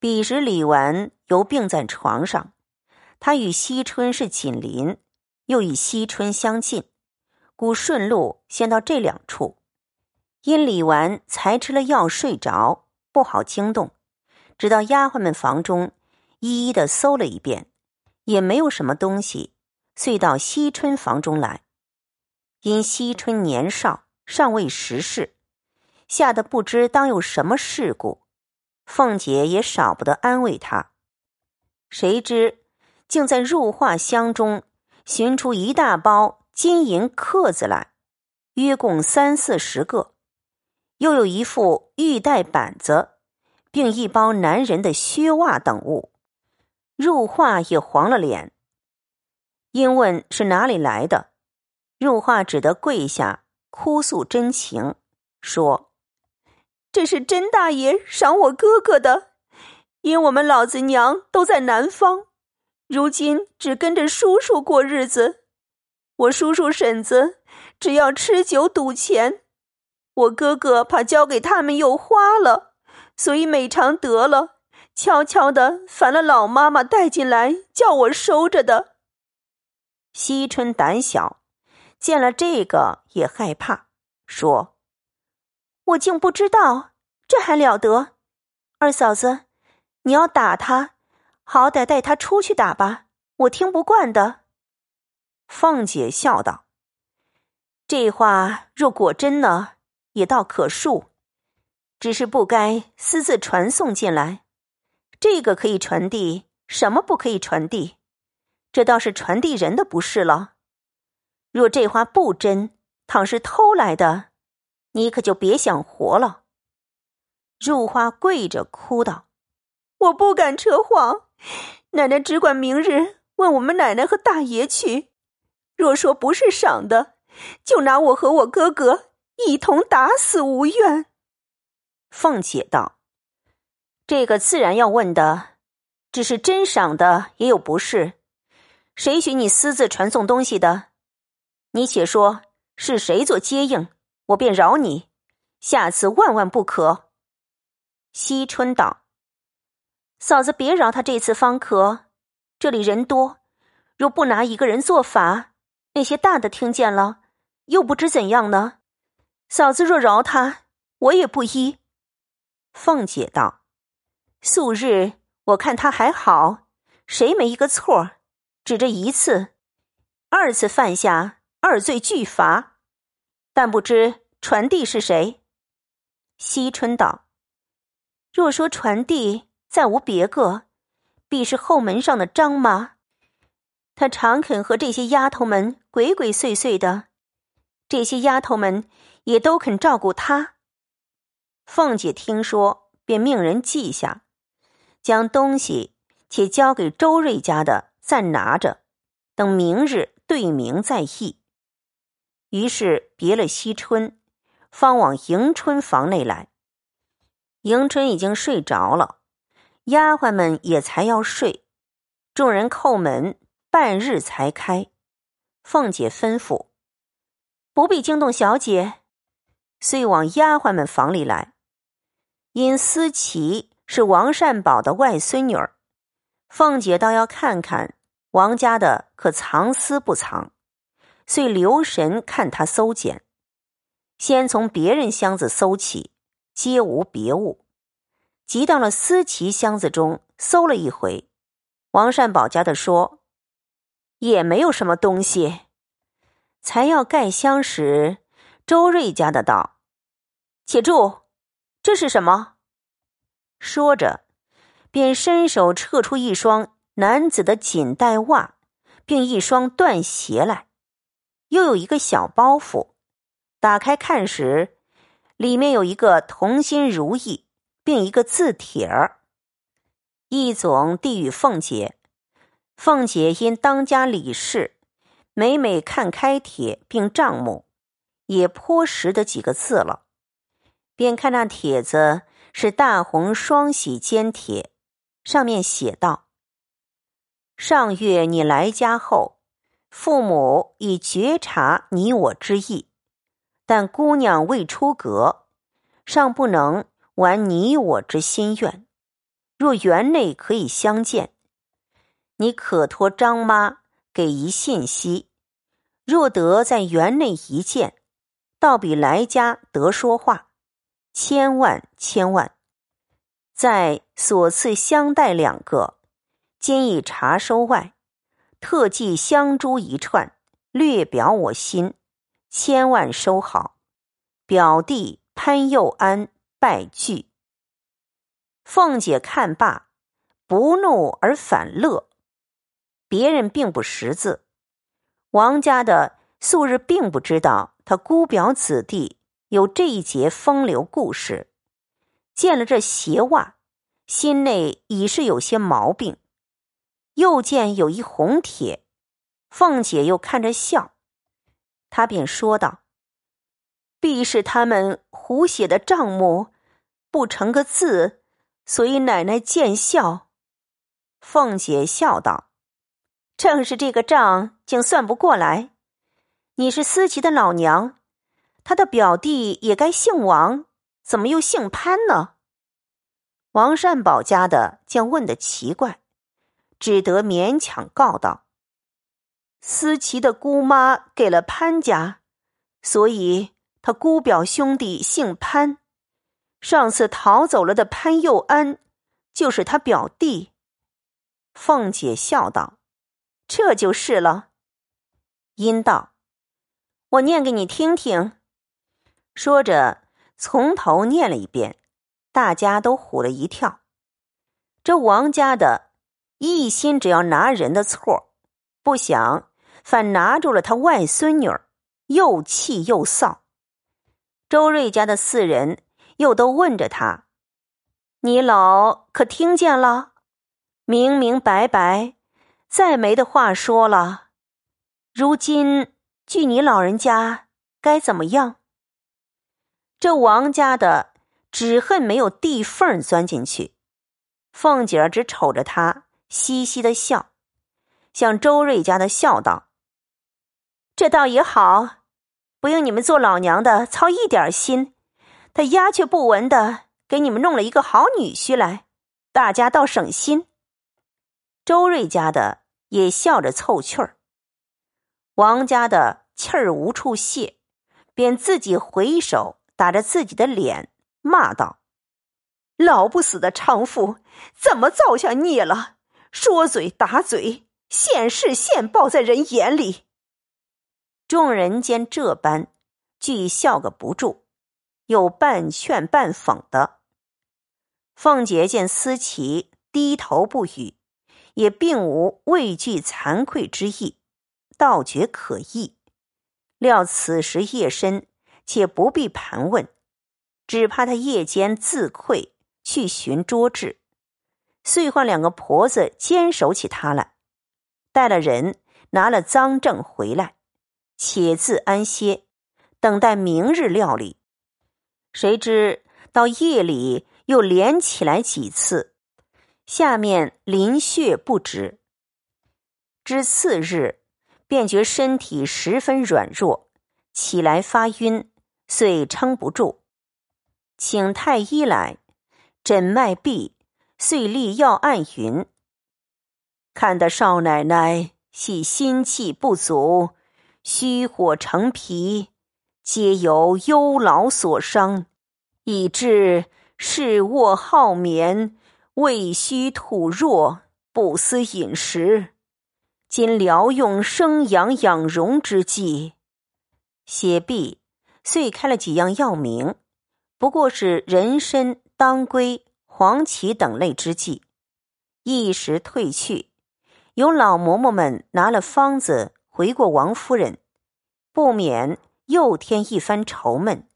彼时李纨犹病在床上，他与惜春是紧邻，又与惜春相近，故顺路先到这两处。因李纨才吃了药睡着，不好惊动，直到丫鬟们房中一一的搜了一遍，也没有什么东西，遂到惜春房中来。因惜春年少，尚未识事，吓得不知当有什么事故。凤姐也少不得安慰他。谁知竟在入画箱中寻出一大包金银刻子来，约共三四十个，又有一副玉带板子，并一包男人的靴袜等物。入画也黄了脸。因问是哪里来的，入画只得跪下哭诉真情，说。这是甄大爷赏我哥哥的，因我们老子娘都在南方，如今只跟着叔叔过日子。我叔叔婶子只要吃酒赌钱，我哥哥怕交给他们又花了，所以每常得了，悄悄的烦了老妈妈带进来，叫我收着的。惜春胆小，见了这个也害怕，说。我竟不知道，这还了得！二嫂子，你要打他，好歹带他出去打吧，我听不惯的。凤姐笑道：“这话若果真呢，也倒可恕，只是不该私自传送进来。这个可以传递，什么不可以传递？这倒是传递人的不是了。若这话不真，倘是偷来的。”你可就别想活了。入花跪着哭道：“我不敢扯谎，奶奶只管明日问我们奶奶和大爷去。若说不是赏的，就拿我和我哥哥一同打死无怨。”凤姐道：“这个自然要问的，只是真赏的也有不是。谁许你私自传送东西的？你且说是谁做接应？”我便饶你，下次万万不可。惜春道：“嫂子别饶他这次方可，这里人多，若不拿一个人做法，那些大的听见了，又不知怎样呢。嫂子若饶他，我也不依。”凤姐道：“素日我看他还好，谁没一个错？只这一次，二次犯下，二罪俱罚。”但不知传递是谁？惜春道：“若说传递，再无别个，必是后门上的张妈。她常肯和这些丫头们鬼鬼祟祟的，这些丫头们也都肯照顾她。”凤姐听说，便命人记下，将东西且交给周瑞家的暂拿着，等明日对明再议。于是别了惜春，方往迎春房内来。迎春已经睡着了，丫鬟们也才要睡，众人叩门，半日才开。凤姐吩咐：“不必惊动小姐。”遂往丫鬟们房里来。因思琪是王善宝的外孙女儿，凤姐倒要看看王家的可藏私不藏。遂留神看他搜检，先从别人箱子搜起，皆无别物。即到了思琪箱子中搜了一回，王善宝家的说，也没有什么东西。才要盖箱时，周瑞家的道：“且住，这是什么？”说着，便伸手撤出一双男子的锦带袜，并一双缎鞋来。又有一个小包袱，打开看时，里面有一个同心如意，并一个字帖儿。一总递与凤姐，凤姐因当家理事，每每看开帖并账目，也颇识得几个字了。便看那帖子是大红双喜笺帖，上面写道：“上月你来家后。”父母已觉察你我之意，但姑娘未出阁，尚不能完你我之心愿。若园内可以相见，你可托张妈给一信息。若得在园内一见，倒比来家得说话，千万千万。在所赐香袋两个，今已查收外，特寄香珠一串，略表我心，千万收好。表弟潘佑安拜具。凤姐看罢，不怒而反乐。别人并不识字，王家的素日并不知道他姑表子弟有这一节风流故事。见了这鞋袜，心内已是有些毛病。又见有一红帖，凤姐又看着笑，她便说道：“必是他们胡写的账目，不成个字，所以奶奶见笑。”凤姐笑道：“正是这个账，竟算不过来。你是思琪的老娘，他的表弟也该姓王。”怎么又姓潘呢？王善宝家的见问的奇怪，只得勉强告道：“思琪的姑妈给了潘家，所以他姑表兄弟姓潘。上次逃走了的潘佑安，就是他表弟。”凤姐笑道：“这就是了。”阴道：“我念给你听听。”说着。从头念了一遍，大家都唬了一跳。这王家的一心只要拿人的错，不想反拿住了他外孙女儿，又气又臊。周瑞家的四人又都问着他：“你老可听见了？明明白白，再没的话说了。如今据你老人家该怎么样？”这王家的只恨没有地缝钻进去，凤姐儿只瞅着他，嘻嘻的笑，向周瑞家的笑道：“这倒也好，不用你们做老娘的操一点心，他鸦雀不闻的给你们弄了一个好女婿来，大家倒省心。”周瑞家的也笑着凑趣儿，王家的气儿无处泄，便自己回手。打着自己的脸骂道：“老不死的娼妇，怎么造下孽了？说嘴打嘴，现世现报在人眼里。”众人见这般，俱笑个不住，有半劝半讽的。凤姐见思琪低头不语，也并无畏惧惭愧之意，倒觉可意。料此时夜深。且不必盘问，只怕他夜间自愧去寻捉治，遂唤两个婆子坚守起他来，带了人拿了赃证回来，且自安歇，等待明日料理。谁知到夜里又连起来几次，下面淋血不止。至次日，便觉身体十分软弱，起来发晕。遂撑不住，请太医来诊脉闭，遂立药案云：“看得少奶奶系心气不足，虚火成脾，皆由忧劳所伤，以致视卧好眠，胃虚吐弱，不思饮食。今疗用生阳养荣之剂，写毕。”遂开了几样药名，不过是人参、当归、黄芪等类之剂，一时退去。有老嬷嬷们拿了方子回过王夫人，不免又添一番愁闷，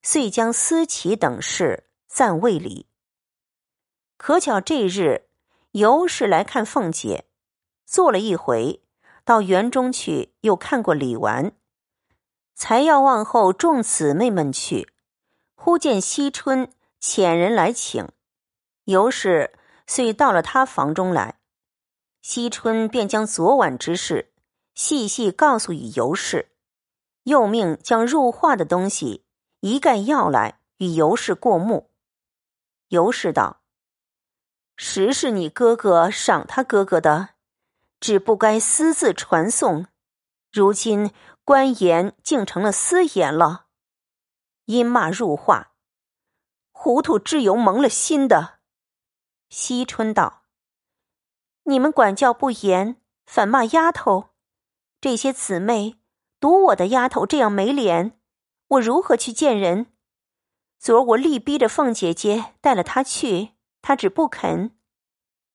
遂将思琪等事暂未理。可巧这日尤氏来看凤姐，坐了一回，到园中去又看过李纨。才要往后众姊妹们去，忽见惜春遣人来请，尤氏遂到了他房中来。惜春便将昨晚之事细细告诉与尤氏，又命将入画的东西一概要来与尤氏过目。尤氏道：“实是你哥哥赏他哥哥的，只不该私自传颂。如今官言竟成了私言了，因骂入画，糊涂之由蒙了心的。惜春道：“你们管教不严，反骂丫头，这些姊妹赌我的丫头这样没脸，我如何去见人？昨儿我力逼着凤姐姐带了她去。”她只不肯。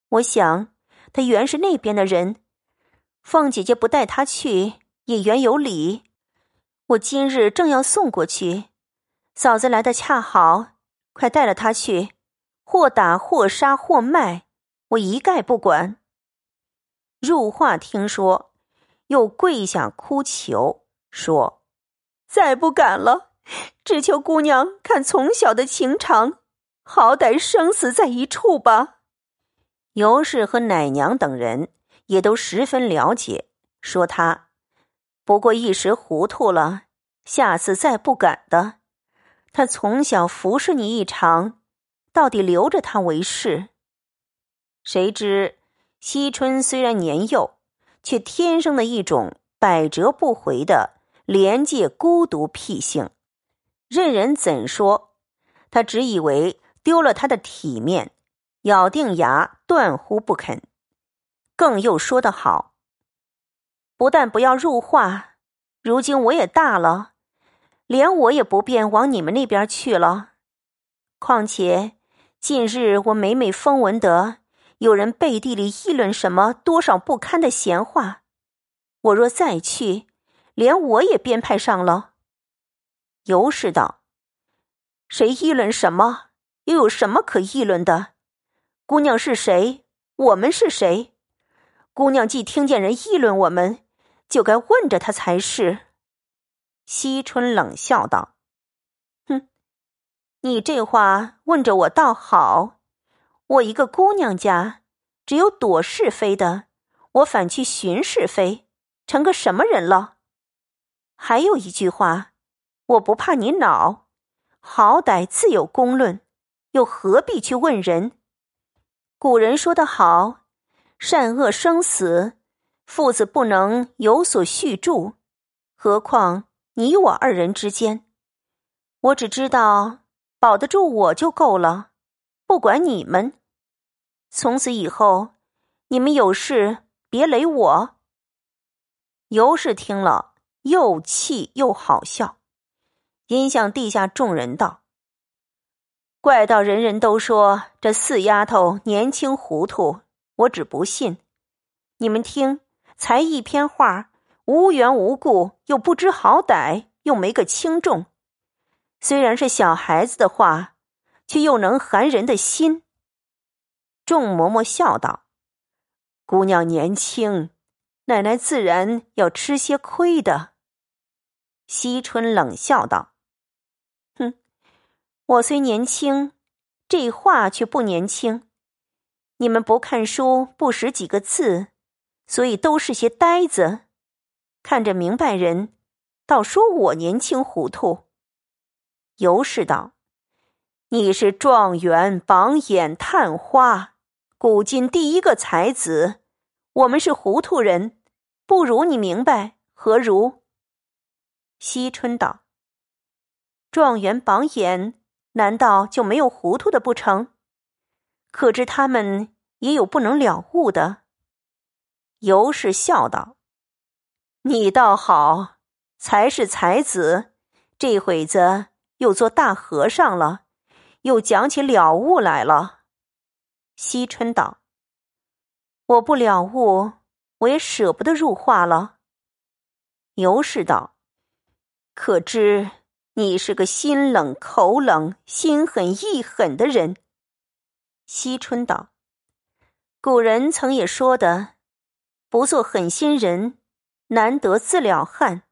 我想，她原是那边的人。凤姐姐不带她去，也原有理。我今日正要送过去，嫂子来的恰好，快带了她去。或打，或杀，或卖，我一概不管。入画听说，又跪下哭求，说：“再不敢了，只求姑娘看从小的情长。”好歹生死在一处吧。尤氏和奶娘等人也都十分了解，说他不过一时糊涂了，下次再不敢的。他从小服侍你一场，到底留着他为是。谁知惜春虽然年幼，却天生的一种百折不回的廉洁孤独癖性，任人怎说，他只以为。丢了他的体面，咬定牙断乎不肯。更又说得好，不但不要入画，如今我也大了，连我也不便往你们那边去了。况且近日我每每风闻得有人背地里议论什么多少不堪的闲话，我若再去，连我也编排上了。尤氏道：“谁议论什么？”又有什么可议论的？姑娘是谁？我们是谁？姑娘既听见人议论我们，就该问着他才是。惜春冷笑道：“，你这话问着我倒好。我一个姑娘家，只有躲是非的，我反去寻是非，成个什么人了？还有一句话，我不怕你恼，好歹自有公论。”又何必去问人？古人说得好：“善恶生死，父子不能有所续助，何况你我二人之间？我只知道保得住我就够了，不管你们。从此以后，你们有事别雷我。”尤氏听了，又气又好笑，因向地下众人道。怪到人人都说这四丫头年轻糊涂，我只不信。你们听，才一篇话，无缘无故又不知好歹，又没个轻重。虽然是小孩子的话，却又能寒人的心。众嬷嬷笑道：“姑娘年轻，奶奶自然要吃些亏的。”惜春冷笑道。哼我虽年轻，这话却不年轻。你们不看书，不识几个字，所以都是些呆子。看着明白人，倒说我年轻糊涂。尤氏道：“你是状元榜眼探花，古今第一个才子。我们是糊涂人，不如你明白，何如？”惜春道：“状元榜眼。”难道就没有糊涂的不成？可知他们也有不能了悟的。尤氏笑道：“你倒好，才是才子，这会子又做大和尚了，又讲起了悟来了。”惜春道：“我不了悟，我也舍不得入化了。”尤氏道：“可知？”你是个心冷口冷、心狠意狠的人。惜春道：“古人曾也说的，不做狠心人，难得自了汉。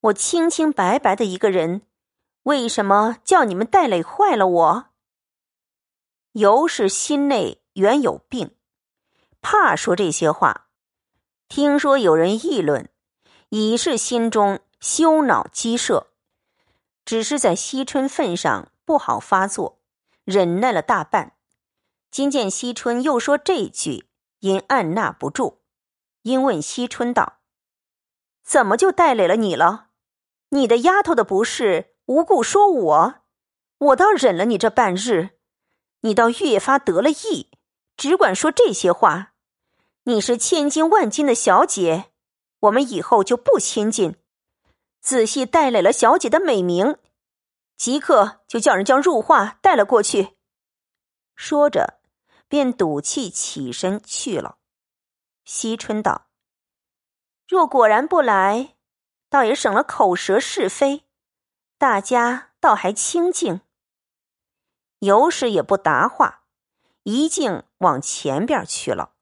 我清清白白的一个人，为什么叫你们带累坏了我？尤氏心内原有病，怕说这些话。听说有人议论，已是心中羞恼激射。”只是在惜春份上不好发作，忍耐了大半，今见惜春又说这句，因按捺不住，因问惜春道：“怎么就带累了你了？你的丫头的不是，无故说我，我倒忍了你这半日，你倒越发得了意，只管说这些话。你是千金万金的小姐，我们以后就不亲近。仔细带来了小姐的美名。”即刻就叫人将入画带了过去。说着，便赌气起身去了。惜春道：“若果然不来，倒也省了口舌是非，大家倒还清静。”尤氏也不答话，一径往前边去了。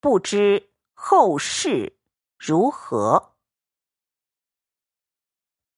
不知后事如何。